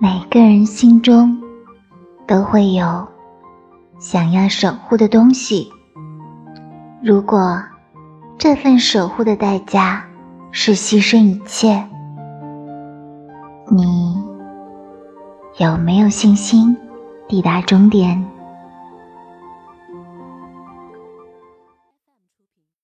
每个人心中都会有想要守护的东西。如果这份守护的代价是牺牲一切你有没有信心抵达终点？